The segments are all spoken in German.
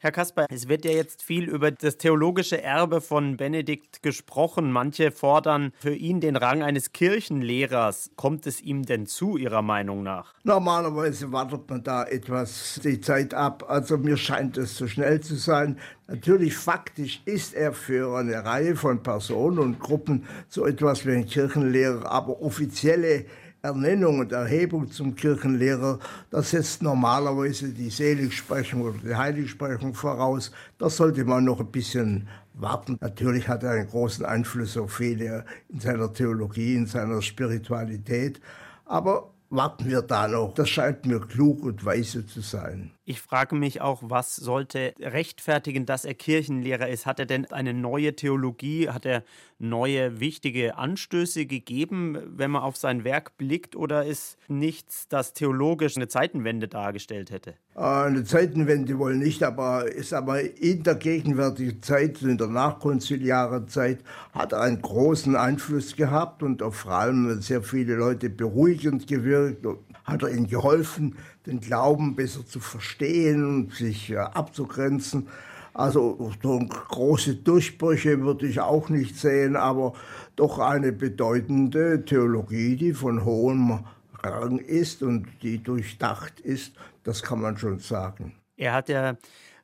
Herr Kasper, es wird ja jetzt viel über das theologische Erbe von Benedikt gesprochen. Manche fordern für ihn den Rang eines Kirchenlehrers. Kommt es ihm denn zu, Ihrer Meinung nach? Normalerweise wartet man da etwas die Zeit ab. Also mir scheint es zu schnell zu sein. Natürlich faktisch ist er für eine Reihe von Personen und Gruppen so etwas wie ein Kirchenlehrer, aber offizielle Ernennung und Erhebung zum Kirchenlehrer, das setzt normalerweise die Seligsprechung oder die Heiligsprechung voraus. Das sollte man noch ein bisschen warten. Natürlich hat er einen großen Einfluss auf viele in seiner Theologie, in seiner Spiritualität. Aber warten wir da noch. Das scheint mir klug und weise zu sein. Ich frage mich auch, was sollte rechtfertigen, dass er Kirchenlehrer ist? Hat er denn eine neue Theologie? Hat er neue wichtige Anstöße gegeben, wenn man auf sein Werk blickt? Oder ist nichts, das theologisch eine Zeitenwende dargestellt hätte? Ah, eine Zeitenwende wohl nicht, aber ist aber in der gegenwärtigen Zeit, in der nachkonziliaren Zeit, hat er einen großen Einfluss gehabt und auch vor allem sehr viele Leute beruhigend gewirkt. Hat er ihnen geholfen, den Glauben besser zu verstehen und sich äh, abzugrenzen. Also so große Durchbrüche würde ich auch nicht sehen, aber doch eine bedeutende Theologie, die von hohem Rang ist und die durchdacht ist, das kann man schon sagen. Er hat ja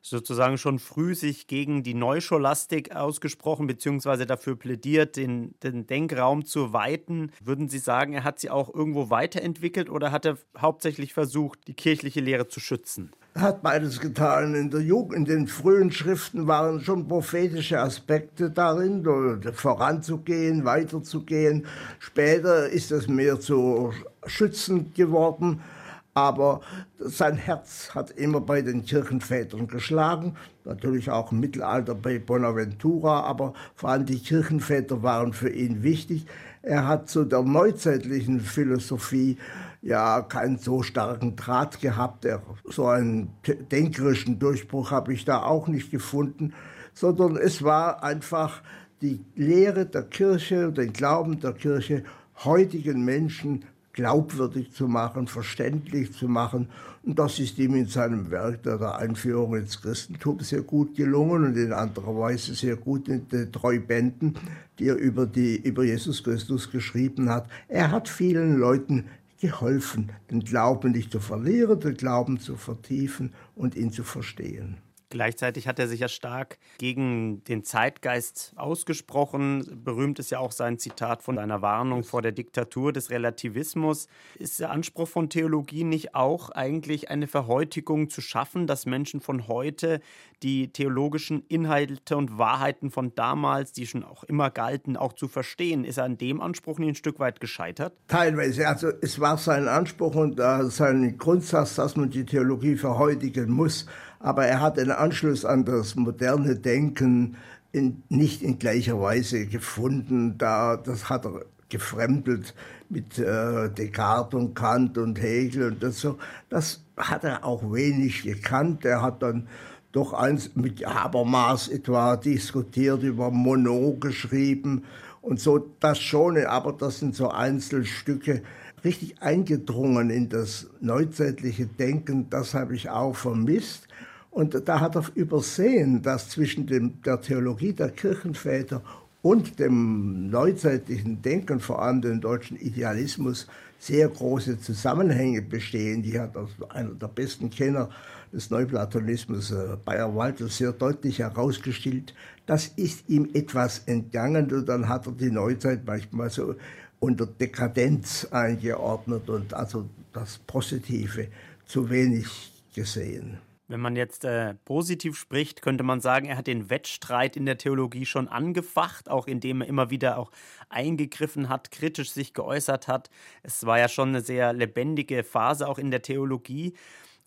sozusagen schon früh sich gegen die Neuscholastik ausgesprochen, beziehungsweise dafür plädiert, den, den Denkraum zu weiten. Würden Sie sagen, er hat sie auch irgendwo weiterentwickelt oder hat er hauptsächlich versucht, die kirchliche Lehre zu schützen? Hat beides getan. In der Jugend, in den frühen Schriften waren schon prophetische Aspekte darin, voranzugehen, weiterzugehen. Später ist es mehr zu schützend geworden aber sein Herz hat immer bei den Kirchenvätern geschlagen, natürlich auch im Mittelalter bei Bonaventura, aber vor allem die Kirchenväter waren für ihn wichtig. Er hat zu der neuzeitlichen Philosophie ja keinen so starken Draht gehabt. Er, so einen denkerischen Durchbruch habe ich da auch nicht gefunden, sondern es war einfach die Lehre der Kirche, den Glauben der Kirche heutigen Menschen glaubwürdig zu machen, verständlich zu machen. Und das ist ihm in seinem Werk der, Einführung ins Christentum sehr gut gelungen und in anderer Weise sehr gut in den drei Bänden, die er über, die, über Jesus Christus geschrieben hat. Er hat vielen Leuten geholfen, den Glauben nicht zu verlieren, den Glauben zu vertiefen und ihn zu verstehen. Gleichzeitig hat er sich ja stark gegen den Zeitgeist ausgesprochen. Berühmt ist ja auch sein Zitat von einer Warnung vor der Diktatur des Relativismus. Ist der Anspruch von Theologie nicht auch eigentlich eine Verhäutigung zu schaffen, dass Menschen von heute die theologischen Inhalte und Wahrheiten von damals, die schon auch immer galten, auch zu verstehen? Ist er an dem Anspruch nicht ein Stück weit gescheitert? Teilweise. Also es war sein Anspruch und äh, sein Grundsatz, dass man die Theologie verhäutigen muss aber er hat einen Anschluss an das moderne Denken in, nicht in gleicher Weise gefunden. Da, das hat er gefremdelt mit äh, Descartes und Kant und Hegel und das so. Das hat er auch wenig gekannt. Er hat dann doch eins mit Habermas etwa diskutiert, über Monod geschrieben und so, das schon, aber das sind so Einzelstücke. Richtig eingedrungen in das neuzeitliche Denken, das habe ich auch vermisst. Und da hat er übersehen, dass zwischen dem, der Theologie der Kirchenväter und dem neuzeitlichen Denken, vor allem dem deutschen Idealismus, sehr große Zusammenhänge bestehen. Die hat also einer der besten Kenner des Neuplatonismus, äh, Bayer Walter, sehr deutlich herausgestellt. Das ist ihm etwas entgangen und dann hat er die Neuzeit manchmal so unter Dekadenz eingeordnet und also das Positive zu wenig gesehen. Wenn man jetzt äh, positiv spricht, könnte man sagen, er hat den Wettstreit in der Theologie schon angefacht, auch indem er immer wieder auch eingegriffen hat, kritisch sich geäußert hat. Es war ja schon eine sehr lebendige Phase auch in der Theologie.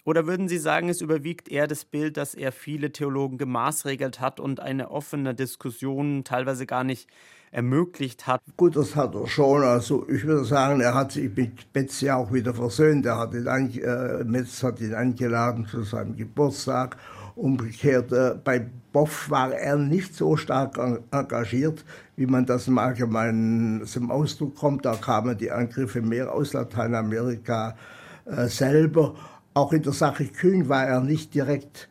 Oder würden Sie sagen, es überwiegt eher das Bild, dass er viele Theologen gemaßregelt hat und eine offene Diskussion teilweise gar nicht ermöglicht hat. Gut, das hat er schon. Also ich würde sagen, er hat sich mit ja auch wieder versöhnt. Er hat ihn, äh, Metz hat ihn eingeladen zu seinem Geburtstag Umgekehrt, äh, bei Boff war er nicht so stark engagiert, wie man das im Allgemeinen zum Ausdruck kommt. Da kamen die Angriffe mehr aus Lateinamerika äh, selber. Auch in der Sache Kühn war er nicht direkt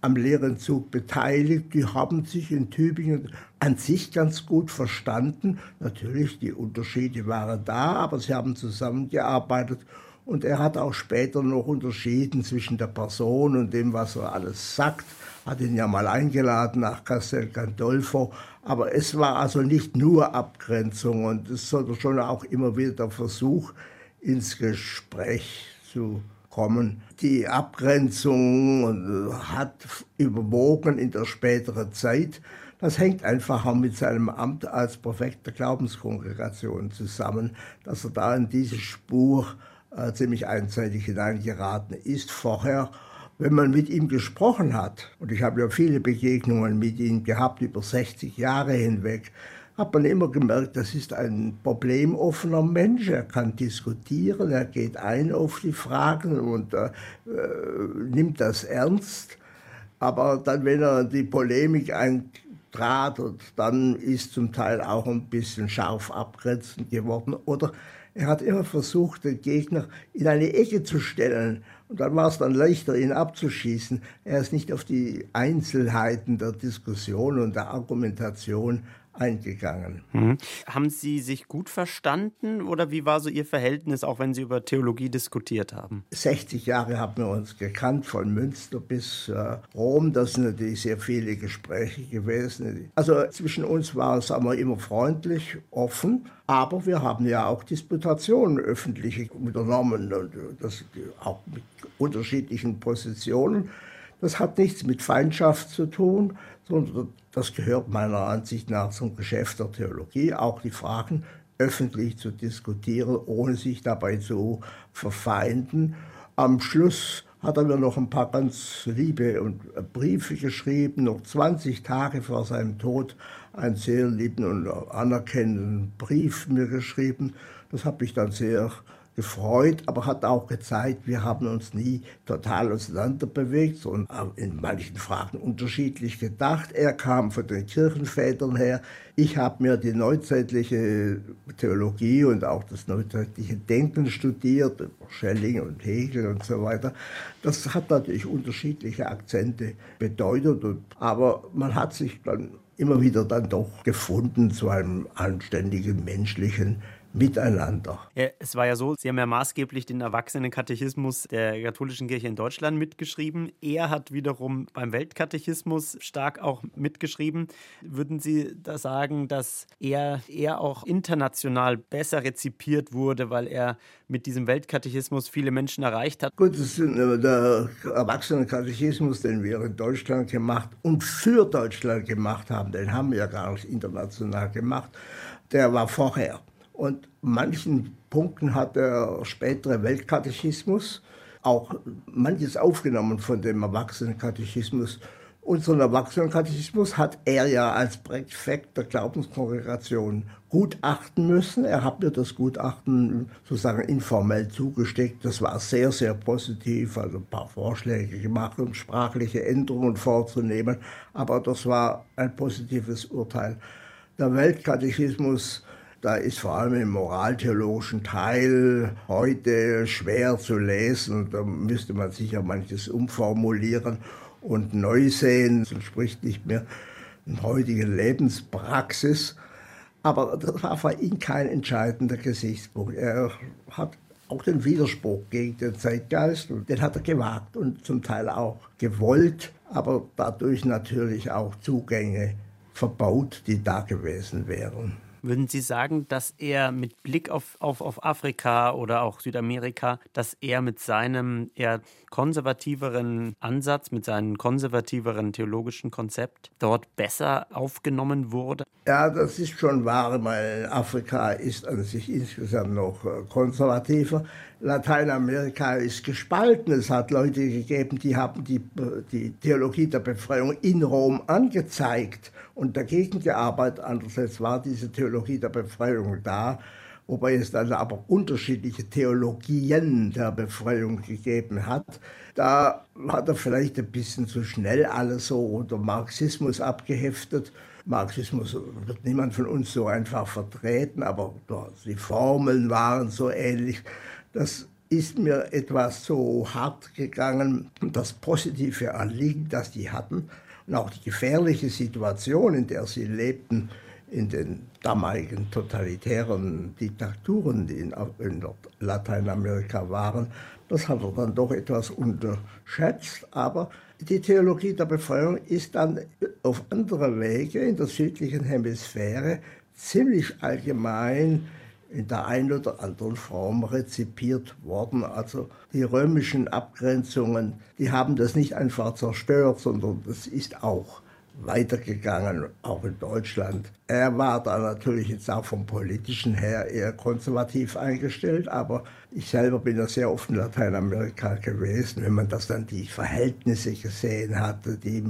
am leeren Zug beteiligt. Die haben sich in Tübingen an sich ganz gut verstanden. Natürlich, die Unterschiede waren da, aber sie haben zusammengearbeitet. Und er hat auch später noch unterschieden zwischen der Person und dem, was er alles sagt. Hat ihn ja mal eingeladen nach Castel Gandolfo. Aber es war also nicht nur Abgrenzung und es sollte schon auch immer wieder der Versuch, ins Gespräch zu kommen. Die Abgrenzung hat überwogen in der späteren Zeit. Das hängt einfach auch mit seinem Amt als Präfekt der Glaubenskongregation zusammen, dass er da in diese Spur äh, ziemlich einseitig hineingeraten ist. Vorher, wenn man mit ihm gesprochen hat, und ich habe ja viele Begegnungen mit ihm gehabt über 60 Jahre hinweg, hat man immer gemerkt, das ist ein problemoffener Mensch. Er kann diskutieren, er geht ein auf die Fragen und äh, nimmt das ernst. Aber dann, wenn er die Polemik eintrat, dann ist zum Teil auch ein bisschen scharf abgrenzend geworden. Oder er hat immer versucht, den Gegner in eine Ecke zu stellen. Und dann war es dann leichter, ihn abzuschießen. Er ist nicht auf die Einzelheiten der Diskussion und der Argumentation eingegangen. Mhm. Haben Sie sich gut verstanden oder wie war so Ihr Verhältnis, auch wenn Sie über Theologie diskutiert haben? 60 Jahre haben wir uns gekannt, von Münster bis äh, Rom. Das sind natürlich sehr viele Gespräche gewesen. Also zwischen uns war es wir, immer freundlich, offen, aber wir haben ja auch Disputationen öffentlich unternommen, und das, auch mit unterschiedlichen Positionen. Das hat nichts mit Feindschaft zu tun, sondern das gehört meiner Ansicht nach zum Geschäft der Theologie, auch die Fragen öffentlich zu diskutieren, ohne sich dabei zu verfeinden. Am Schluss hat er mir noch ein paar ganz liebe Briefe geschrieben, noch 20 Tage vor seinem Tod einen sehr lieben und anerkennenden Brief mir geschrieben. Das hat mich dann sehr gefreut, aber hat auch gezeigt, wir haben uns nie total auseinanderbewegt, sondern in manchen Fragen unterschiedlich gedacht. Er kam von den Kirchenvätern her. Ich habe mir die neuzeitliche Theologie und auch das neuzeitliche Denken studiert, Schelling und Hegel und so weiter. Das hat natürlich unterschiedliche Akzente bedeutet, aber man hat sich dann immer wieder dann doch gefunden zu einem anständigen menschlichen miteinander. Ja, es war ja so, Sie haben ja maßgeblich den Erwachsenenkatechismus der katholischen Kirche in Deutschland mitgeschrieben. Er hat wiederum beim Weltkatechismus stark auch mitgeschrieben. Würden Sie da sagen, dass er, er auch international besser rezipiert wurde, weil er mit diesem Weltkatechismus viele Menschen erreicht hat? Gut, das ist äh, der Erwachsenenkatechismus, den wir in Deutschland gemacht und für Deutschland gemacht haben, den haben wir ja gar nicht international gemacht. Der war vorher. Und manchen Punkten hat der spätere Weltkatechismus auch manches aufgenommen von dem Erwachsenenkatechismus. Unseren Erwachsenenkatechismus hat er ja als Präfekt der Glaubenskongregation gutachten müssen. Er hat mir das Gutachten sozusagen informell zugesteckt. Das war sehr, sehr positiv, also ein paar Vorschläge gemacht, um sprachliche Änderungen vorzunehmen. Aber das war ein positives Urteil. Der Weltkatechismus da ist vor allem im moraltheologischen Teil heute schwer zu lesen. Da müsste man sicher manches umformulieren und neu sehen. Das entspricht nicht mehr der heutigen Lebenspraxis. Aber das war für ihn kein entscheidender Gesichtspunkt. Er hat auch den Widerspruch gegen den Zeitgeist, den hat er gewagt und zum Teil auch gewollt, aber dadurch natürlich auch Zugänge verbaut, die da gewesen wären. Würden Sie sagen, dass er mit Blick auf, auf, auf Afrika oder auch Südamerika, dass er mit seinem eher konservativeren Ansatz, mit seinem konservativeren theologischen Konzept dort besser aufgenommen wurde? Ja, das ist schon wahr, weil Afrika ist an sich insgesamt noch äh, konservativer. Lateinamerika ist gespalten. Es hat Leute gegeben, die haben die, die Theologie der Befreiung in Rom angezeigt und dagegen gearbeitet. Andererseits war diese Theologie der Befreiung da wobei es dann aber unterschiedliche Theologien der Befreiung gegeben hat. Da hat er vielleicht ein bisschen zu schnell alles so unter Marxismus abgeheftet. Marxismus wird niemand von uns so einfach vertreten, aber die Formeln waren so ähnlich. Das ist mir etwas so hart gegangen. Das positive Anliegen, das die hatten und auch die gefährliche Situation, in der sie lebten, in den damaligen totalitären Diktaturen, die in, in Lateinamerika waren, das hat er dann doch etwas unterschätzt. Aber die Theologie der Befreiung ist dann auf andere Wege in der südlichen Hemisphäre ziemlich allgemein in der einen oder anderen Form rezipiert worden. Also die römischen Abgrenzungen, die haben das nicht einfach zerstört, sondern das ist auch weitergegangen, auch in Deutschland. Er war da natürlich jetzt auch vom politischen her eher konservativ eingestellt, aber ich selber bin ja sehr oft in Lateinamerika gewesen. Wenn man das dann die Verhältnisse gesehen hatte, die,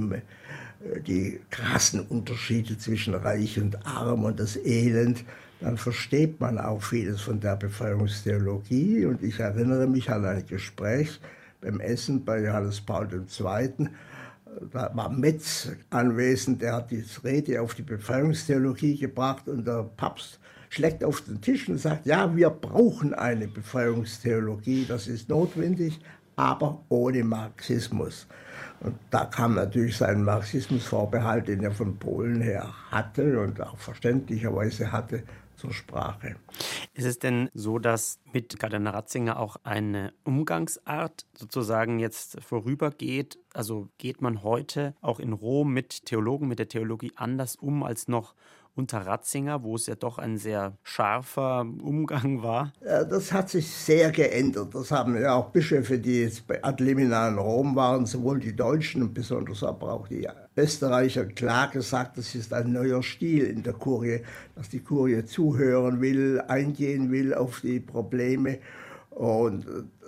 die krassen Unterschiede zwischen Reich und Arm und das Elend, dann versteht man auch vieles von der Befreiungstheologie. Und ich erinnere mich an ein Gespräch beim Essen bei Johannes Paul II. Da war Metz anwesend, der hat die Rede auf die Befreiungstheologie gebracht und der Papst schlägt auf den Tisch und sagt, ja, wir brauchen eine Befreiungstheologie, das ist notwendig, aber ohne Marxismus. Und da kam natürlich sein Marxismusvorbehalt, den er von Polen her hatte und auch verständlicherweise hatte, zur Sprache. Ist es denn so, dass mit Kardinal Ratzinger auch eine Umgangsart sozusagen jetzt vorübergeht? Also geht man heute auch in Rom mit Theologen, mit der Theologie anders um als noch unter Ratzinger, wo es ja doch ein sehr scharfer Umgang war? Das hat sich sehr geändert. Das haben ja auch Bischöfe, die jetzt Ad limina in Rom waren, sowohl die Deutschen und besonders aber auch die Österreicher, klar gesagt, das ist ein neuer Stil in der Kurie, dass die Kurie zuhören will, eingehen will auf die Probleme. Und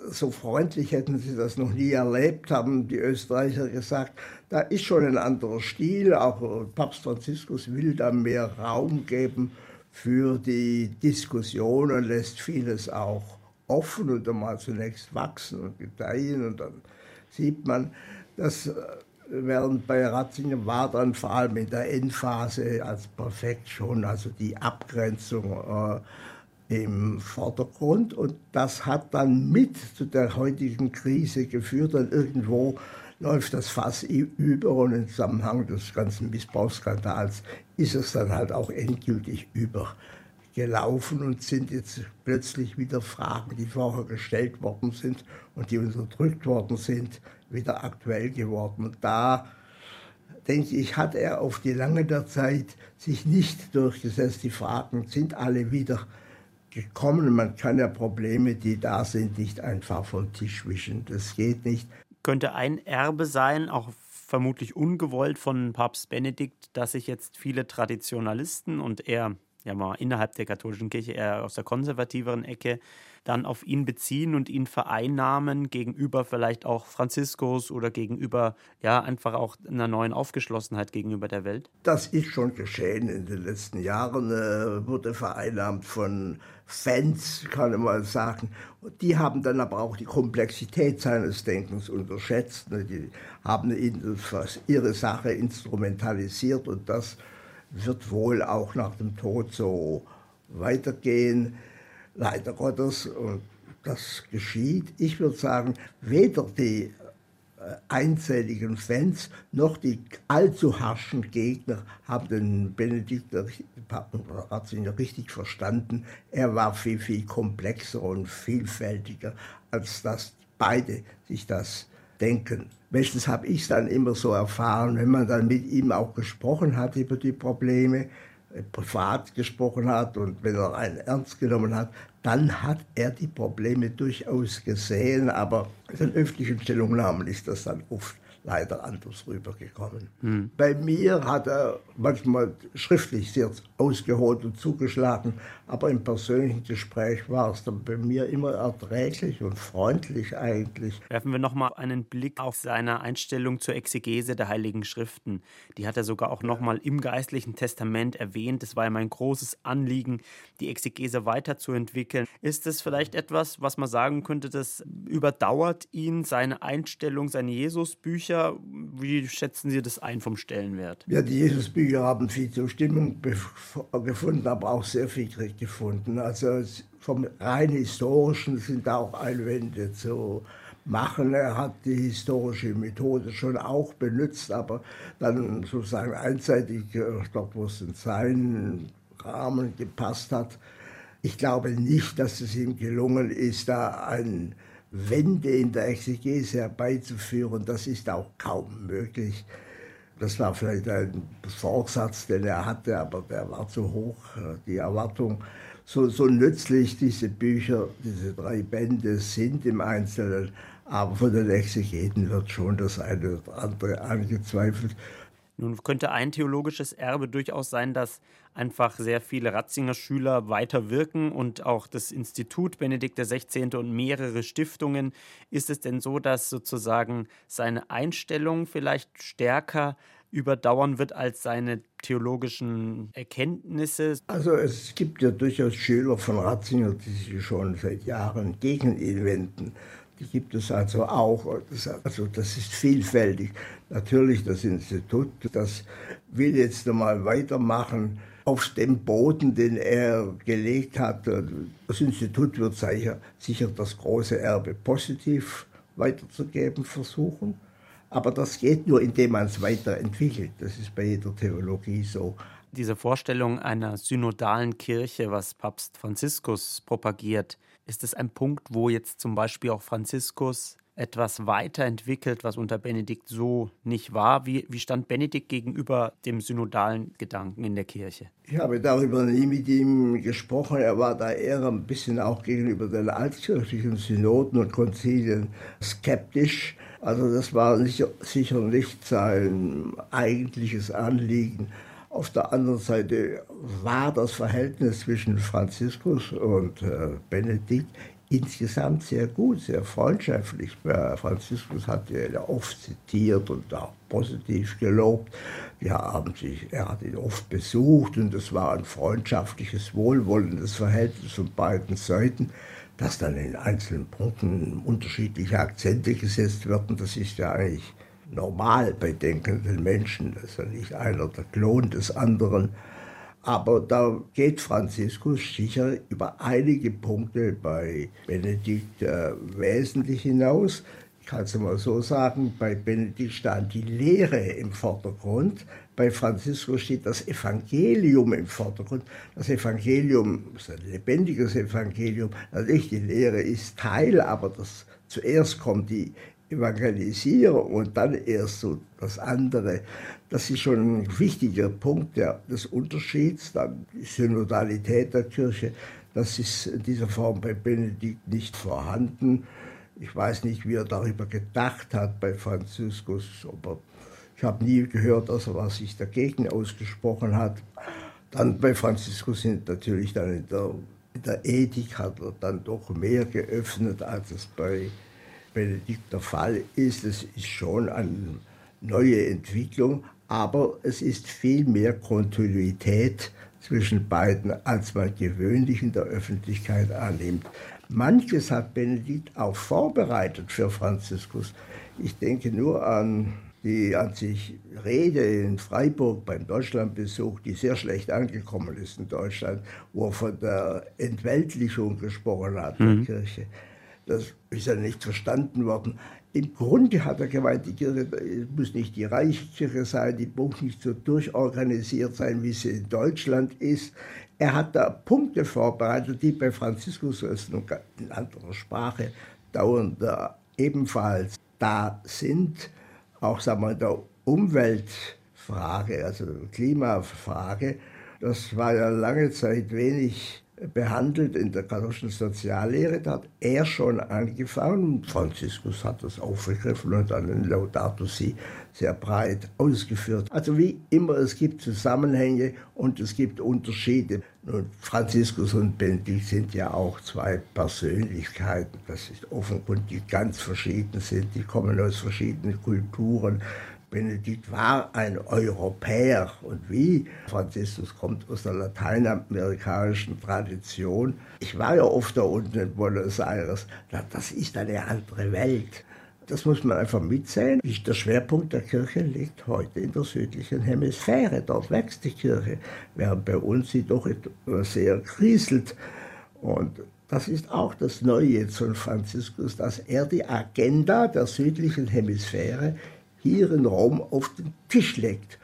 so freundlich hätten sie das noch nie erlebt, haben die Österreicher gesagt. Da ist schon ein anderer Stil. Auch Papst Franziskus will da mehr Raum geben für die Diskussion und lässt vieles auch offen und einmal zunächst wachsen und gedeihen. Und dann sieht man, dass äh, während bei Ratzinger war dann vor allem in der Endphase als perfekt schon, also die Abgrenzung. Äh, im Vordergrund und das hat dann mit zu der heutigen Krise geführt und irgendwo läuft das Fass über und im Zusammenhang des ganzen Missbrauchsskandals ist es dann halt auch endgültig übergelaufen und sind jetzt plötzlich wieder Fragen, die vorher gestellt worden sind und die unterdrückt worden sind, wieder aktuell geworden. Und da denke ich, hat er auf die lange der Zeit sich nicht durchgesetzt. Die Fragen sind alle wieder gekommen. Man kann ja Probleme, die da sind, nicht einfach vom Tisch wischen. Das geht nicht. Könnte ein Erbe sein, auch vermutlich ungewollt von Papst Benedikt, dass sich jetzt viele Traditionalisten und er ja mal innerhalb der katholischen Kirche eher aus der konservativeren Ecke dann auf ihn beziehen und ihn vereinnahmen gegenüber vielleicht auch Franziskus oder gegenüber ja einfach auch einer neuen Aufgeschlossenheit gegenüber der Welt? Das ist schon geschehen in den letzten Jahren, äh, wurde vereinnahmt von Fans, kann man mal sagen. Die haben dann aber auch die Komplexität seines Denkens unterschätzt. Ne? Die haben ihn ihre Sache instrumentalisiert und das wird wohl auch nach dem Tod so weitergehen leider Gottes, und das geschieht. Ich würde sagen, weder die äh, einzelligen Fans noch die allzu harschen Gegner haben den Benedikt Ratzinger richtig verstanden. Er war viel, viel komplexer und vielfältiger, als dass beide sich das denken. Meistens habe ich es dann immer so erfahren, wenn man dann mit ihm auch gesprochen hat über die Probleme, privat gesprochen hat und wenn er einen ernst genommen hat, dann hat er die Probleme durchaus gesehen, aber in öffentlichen Stellungnahmen ist das dann oft leider anders rübergekommen. Hm. Bei mir hat er manchmal schriftlich sehr ausgeholt und zugeschlagen, aber im persönlichen Gespräch war es dann bei mir immer erträglich und freundlich eigentlich. Werfen wir nochmal einen Blick auf seine Einstellung zur Exegese der Heiligen Schriften. Die hat er sogar auch nochmal im geistlichen Testament erwähnt. Es war ihm ein großes Anliegen, die Exegese weiterzuentwickeln. Ist es vielleicht etwas, was man sagen könnte, das überdauert ihn, seine Einstellung, seine Jesusbücher? Wie schätzen Sie das ein vom Stellenwert? Ja, die Jesusbücher haben viel Zustimmung gefunden, aber auch sehr viel Kritik gefunden. Also vom rein historischen sind da auch Einwände zu machen. Er hat die historische Methode schon auch benutzt, aber dann sozusagen einseitig äh, dort, wo es in seinen Rahmen gepasst hat. Ich glaube nicht, dass es ihm gelungen ist, da ein Wende in der Exegese herbeizuführen. Das ist auch kaum möglich. Das war vielleicht ein Vorsatz, den er hatte, aber der war zu hoch, äh, die Erwartung. So, so nützlich diese Bücher, diese drei Bände sind im Einzelnen, aber von den Exegeten wird schon das eine oder andere angezweifelt. Nun könnte ein theologisches Erbe durchaus sein, dass einfach sehr viele Ratzinger Schüler weiter wirken und auch das Institut Benedikt XVI. und mehrere Stiftungen. Ist es denn so, dass sozusagen seine Einstellung vielleicht stärker überdauern wird als seine theologischen Erkenntnisse? Also es gibt ja durchaus Schüler von Ratzinger, die sich schon seit Jahren gegen ihn wenden. Gibt es also auch. Also das ist vielfältig. Natürlich das Institut, das will jetzt einmal weitermachen auf dem Boden, den er gelegt hat. Das Institut wird sicher, sicher das große Erbe positiv weiterzugeben versuchen. Aber das geht nur, indem man es weiterentwickelt. Das ist bei jeder Theologie so. Diese Vorstellung einer synodalen Kirche, was Papst Franziskus propagiert, ist es ein Punkt, wo jetzt zum Beispiel auch Franziskus etwas weiterentwickelt, was unter Benedikt so nicht war? Wie, wie stand Benedikt gegenüber dem synodalen Gedanken in der Kirche? Ich habe darüber nie mit ihm gesprochen. Er war da eher ein bisschen auch gegenüber den altkirchlichen Synoden und Konzilien skeptisch. Also das war nicht, sicher nicht sein eigentliches Anliegen. Auf der anderen Seite war das Verhältnis zwischen Franziskus und äh, Benedikt insgesamt sehr gut, sehr freundschaftlich. Franziskus hat ihn oft zitiert und auch positiv gelobt. Wir haben sich, er hat ihn oft besucht und es war ein freundschaftliches, wohlwollendes Verhältnis von beiden Seiten. Dass dann in einzelnen Punkten unterschiedliche Akzente gesetzt werden, das ist ja eigentlich normal bei denkenden Menschen. Das ist ja nicht einer der Klon des anderen. Aber da geht Franziskus sicher über einige Punkte bei Benedikt äh, wesentlich hinaus. Ich kann es mal so sagen, bei Benedikt stand die Lehre im Vordergrund, bei Franziskus steht das Evangelium im Vordergrund. Das Evangelium ist ein lebendiges Evangelium. Natürlich, die Lehre ist Teil, aber das, zuerst kommt die Evangelisierung und dann erst so das andere. Das ist schon ein wichtiger Punkt der, des Unterschieds. Dann die Synodalität der Kirche, das ist in dieser Form bei Benedikt nicht vorhanden. Ich weiß nicht, wie er darüber gedacht hat bei Franziskus, aber ich habe nie gehört, dass er was sich dagegen ausgesprochen hat. Dann bei Franziskus sind natürlich dann in der, in der Ethik hat er dann doch mehr geöffnet, als es bei Benedikt der Fall ist. Es ist schon eine neue Entwicklung, aber es ist viel mehr Kontinuität zwischen beiden, als man gewöhnlich in der Öffentlichkeit annimmt. Manches hat Benedikt auch vorbereitet für Franziskus. Ich denke nur an die an sich Rede in Freiburg beim Deutschlandbesuch, die sehr schlecht angekommen ist in Deutschland, wo er von der Entweltlichung gesprochen hat, mhm. der Kirche. Das ist ja nicht verstanden worden. Im Grunde hat er gemeint, die Kirche muss nicht die Reichskirche sein, die muss nicht so durchorganisiert sein, wie sie in Deutschland ist. Er hat da Punkte vorbereitet, die bei Franziskus in anderer Sprache dauernd ebenfalls da sind. Auch sagen wir, der Umweltfrage, also Klimafrage, das war ja lange Zeit wenig behandelt in der katholischen Soziallehre. Da hat er schon angefangen Franziskus hat das aufgegriffen und dann in Laudato Si sehr breit ausgeführt. Also wie immer, es gibt Zusammenhänge und es gibt Unterschiede. Und Franziskus und Benedikt sind ja auch zwei Persönlichkeiten. Das ist offenkundig ganz verschieden sind. Die kommen aus verschiedenen Kulturen. Benedikt war ein Europäer und wie Franziskus kommt aus der lateinamerikanischen Tradition. Ich war ja oft da unten in Buenos Aires. Das ist eine andere Welt. Das muss man einfach mitsehen. Der Schwerpunkt der Kirche liegt heute in der südlichen Hemisphäre. Dort wächst die Kirche, während bei uns sie doch sehr kriselt. Und das ist auch das Neue von Franziskus, dass er die Agenda der südlichen Hemisphäre hier in Rom auf den Tisch legt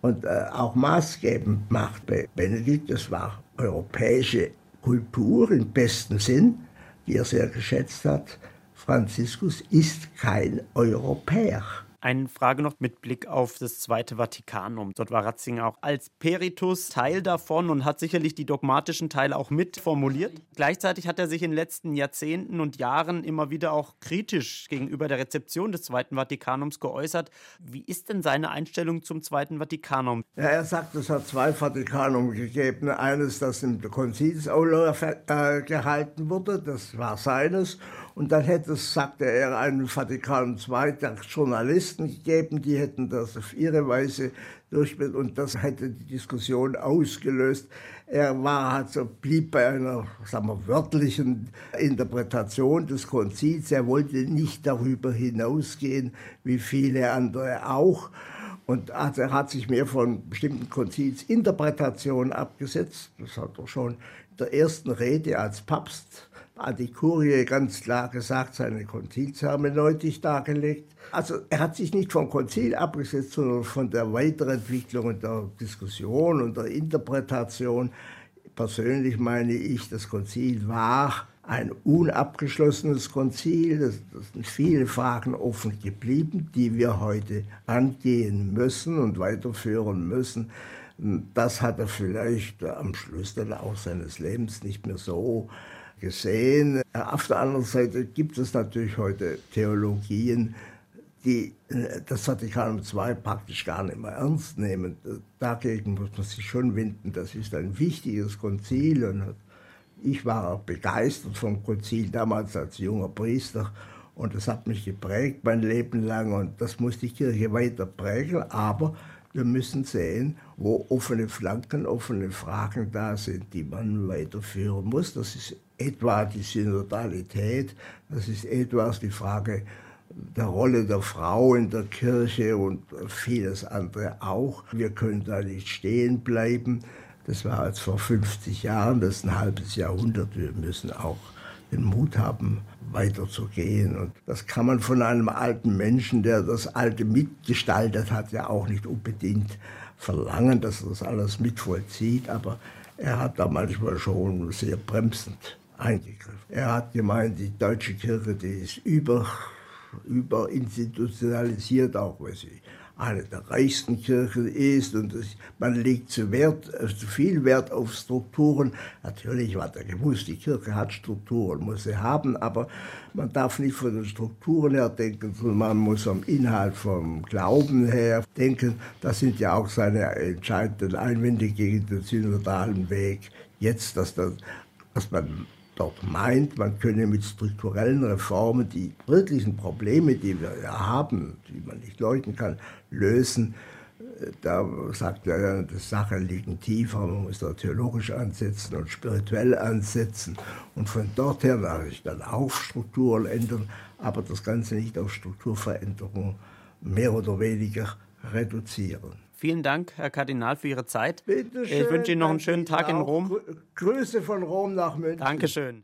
und äh, auch maßgebend macht. Bei Benedikt, das war europäische Kultur im besten Sinn, die er sehr geschätzt hat. Franziskus ist kein Europäer. Eine Frage noch mit Blick auf das Zweite Vatikanum. Dort war Ratzinger auch als Peritus Teil davon und hat sicherlich die dogmatischen Teile auch mitformuliert. Gleichzeitig hat er sich in den letzten Jahrzehnten und Jahren immer wieder auch kritisch gegenüber der Rezeption des Zweiten Vatikanums geäußert. Wie ist denn seine Einstellung zum Zweiten Vatikanum? Ja, er sagt, es hat zwei Vatikanum gegeben. Eines, das im Konzilsaula äh, gehalten wurde, das war seines. Und dann hätte es, sagte er, einen Vatikan II der Journalisten gegeben, die hätten das auf ihre Weise durchgeführt und das hätte die Diskussion ausgelöst. Er war also, blieb bei einer sagen wir, wörtlichen Interpretation des Konzils. Er wollte nicht darüber hinausgehen, wie viele andere auch. Und er hat sich mehr von bestimmten Konzilsinterpretationen abgesetzt. Das hat er schon in der ersten Rede als Papst hat die Kurie ganz klar gesagt, seine Konzilshermeneutik dargelegt. Also er hat sich nicht vom Konzil abgesetzt, sondern von der Weiterentwicklung und der Diskussion und der Interpretation. Persönlich meine ich, das Konzil war ein unabgeschlossenes Konzil. Es sind viele Fragen offen geblieben, die wir heute angehen müssen und weiterführen müssen. Das hat er vielleicht am Schluss dann auch seines Lebens nicht mehr so gesehen. Auf der anderen Seite gibt es natürlich heute Theologien, die das Vatikanum II praktisch gar nicht mehr ernst nehmen. Dagegen muss man sich schon wenden. Das ist ein wichtiges Konzil. Und ich war begeistert vom Konzil damals als junger Priester. Und das hat mich geprägt mein Leben lang. Und das muss die Kirche weiter prägen. Aber wir müssen sehen, wo offene Flanken, offene Fragen da sind, die man weiterführen muss. Das ist etwa die Synodalität, das ist etwas die Frage der Rolle der Frau in der Kirche und vieles andere auch. Wir können da nicht stehen bleiben. Das war jetzt vor 50 Jahren, das ist ein halbes Jahrhundert. Wir müssen auch den Mut haben, weiterzugehen. Und das kann man von einem alten Menschen, der das Alte mitgestaltet hat, ja auch nicht unbedingt verlangen, dass er das alles mitvollzieht. Aber er hat da manchmal schon sehr bremsend eingegriffen. Er hat gemeint, die deutsche Kirche, die ist über, überinstitutionalisiert, auch weil sie eine der reichsten Kirchen ist und man legt zu, Wert, zu viel Wert auf Strukturen. Natürlich hat er gewusst, die Kirche hat Strukturen, muss sie haben, aber man darf nicht von den Strukturen her denken, sondern man muss vom Inhalt, vom Glauben her denken. Das sind ja auch seine entscheidenden Einwände gegen den synodalen Weg. Jetzt, dass, das, dass man dort meint, man könne mit strukturellen Reformen die wirklichen Probleme, die wir ja haben, die man nicht leugnen kann, lösen. Da sagt er, die Sachen liegen tiefer, man muss da theologisch ansetzen und spirituell ansetzen und von dort her natürlich dann auch Strukturen ändern, aber das Ganze nicht auf Strukturveränderung mehr oder weniger reduzieren. Vielen Dank, Herr Kardinal, für Ihre Zeit. Bitte schön, ich wünsche Ihnen noch einen schönen Tag in Rom. Grüße von Rom nach München. Dankeschön.